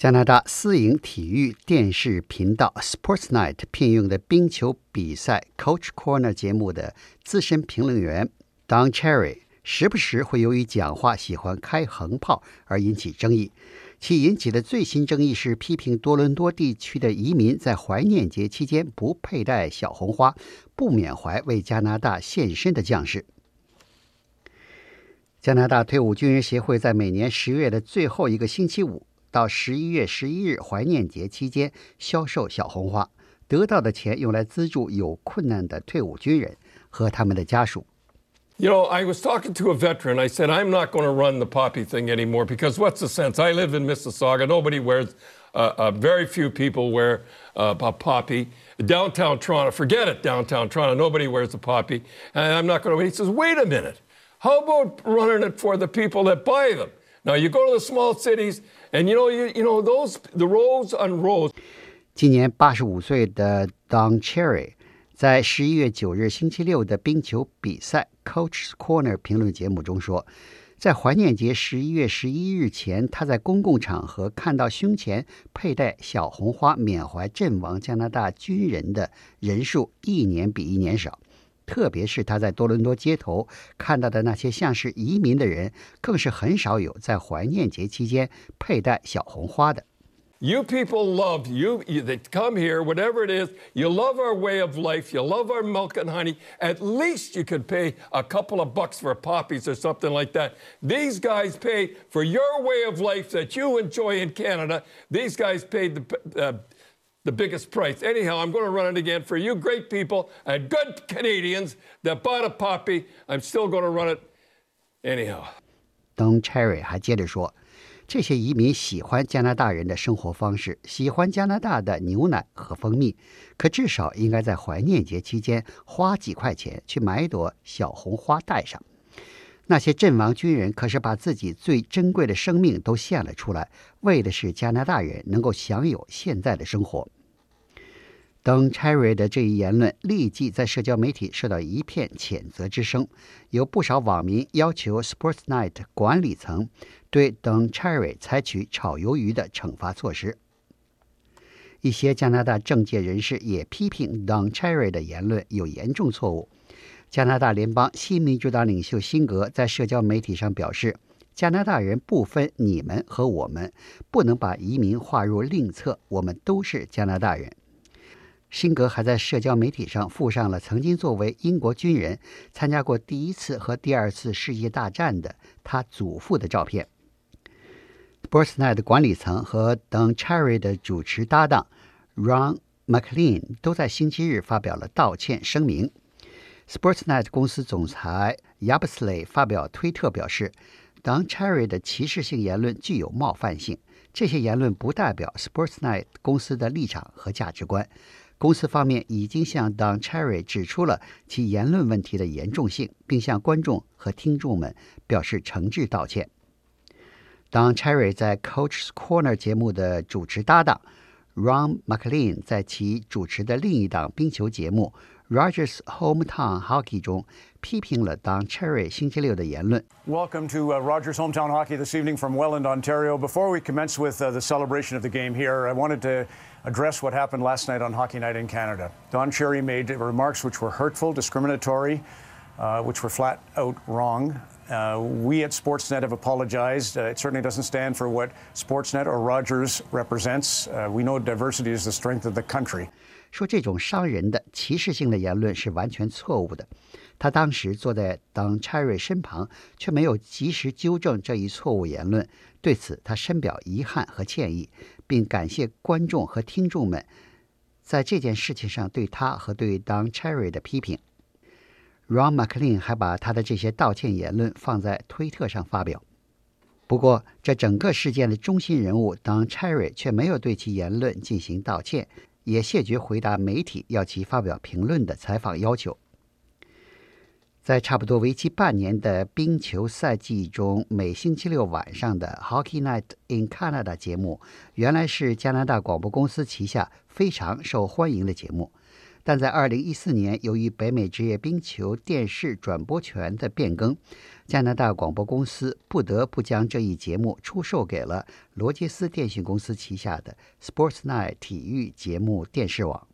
加拿大私营体育电视频道 Sportsnight 聘用的冰球比赛 Coach Corner 节目的资深评论员 Don Cherry，时不时会由于讲话喜欢开横炮而引起争议。其引起的最新争议是批评多伦多地区的移民在怀念节期间不佩戴小红花，不缅怀为加拿大献身的将士。加拿大退伍军人协会在每年十月的最后一个星期五。到十一月十一日怀念节期间销售小红花，得到的钱用来资助有困难的退伍军人和他们的家属。You know, I was talking to a veteran. I said, I'm not going to run the poppy thing anymore because what's the sense? I live in Mississauga. Nobody wears, uh, uh, very few people wear uh, a poppy. Downtown Toronto, forget it, downtown Toronto. Nobody wears a poppy. And I'm not going to. He says, wait a minute. How about running it for the people that buy them? Now, you go to the small cities, and you know, you, you know, those, the roads on rows. 今年八十五岁的 Don Cherry 在十一月九日星期六的冰球比赛 Coach's Corner 评论节目中说，在怀念节十一月十一日前，他在公共场合看到胸前佩戴小红花缅怀阵亡加拿大军人的人数一年比一年少。特别是他在多伦多街头看到的那些像是移民的人，更是很少有在怀念节期间佩戴小红花的。You people love you, you. They come here, whatever it is. You love our way of life. You love our milk and honey. At least you could pay a couple of bucks for poppies or something like that. These guys pay for your way of life that you enjoy in Canada. These guys paid the. Uh, the biggest price. Anyhow, I'm going to run it again for you great people and good Canadians that bought a poppy. I'm still going to run it anyhow. Don Cherry 还接着说，这些移民喜欢加拿大人的生活方式，喜欢加拿大的牛奶和蜂蜜，可至少应该在怀念节期间花几块钱去买一朵小红花戴上。那些阵亡军人可是把自己最珍贵的生命都献了出来，为的是加拿大人能够享有现在的生活。当 Cherry 的这一言论立即在社交媒体受到一片谴责之声，有不少网民要求 Sportsnight 管理层对 Don Cherry 采取炒鱿鱼的惩罚措施。一些加拿大政界人士也批评 Don Cherry 的言论有严重错误。加拿大联邦新民主党领袖辛格在社交媒体上表示：“加拿大人不分你们和我们，不能把移民划入另册，我们都是加拿大人。”辛格还在社交媒体上附上了曾经作为英国军人参加过第一次和第二次世界大战的他祖父的照片。Sportsnight 的管理层和 Don Cherry 的主持搭档 Ron McLean 都在星期日发表了道歉声明。Sportsnet 公司总裁 Yabsley 发表推特表示，Don Cherry 的歧视性言论具有冒犯性。这些言论不代表 Sportsnet 公司的立场和价值观。公司方面已经向 Don Cherry 指出了其言论问题的严重性，并向观众和听众们表示诚挚道歉。Don Cherry 在 Coach's Corner 节目的主持搭档 Ron McLean 在其主持的另一档冰球节目。Rogers Hometown Hockey 中批评了 Don Cherry 星期六的言论。Welcome to uh, Rogers Hometown Hockey this evening from Welland, Ontario. Before we commence with uh, the celebration of the game here, I wanted to address what happened last night on Hockey Night in Canada. Don Cherry made remarks which were hurtful, discriminatory, uh, which were flat out wrong. Uh, we at Sportsnet have apologized. Uh, it certainly doesn't stand for what Sportsnet or Rogers represents. Uh, we know diversity is the strength of the country. 说这种伤人的歧视性的言论是完全错误的。他当时坐在当 Cherry 身旁，却没有及时纠正这一错误言论。对此，他深表遗憾和歉意，并感谢观众和听众们在这件事情上对他和对当 Cherry 的批评。Ron McLean 还把他的这些道歉言论放在推特上发表。不过，这整个事件的中心人物当 Cherry 却没有对其言论进行道歉。也谢绝回答媒体要其发表评论的采访要求。在差不多为期半年的冰球赛季中，每星期六晚上的 Hockey Night in Canada 节目，原来是加拿大广播公司旗下非常受欢迎的节目。但在二零一四年，由于北美职业冰球电视转播权的变更，加拿大广播公司不得不将这一节目出售给了罗杰斯电信公司旗下的 Sportsnet 体育节目电视网。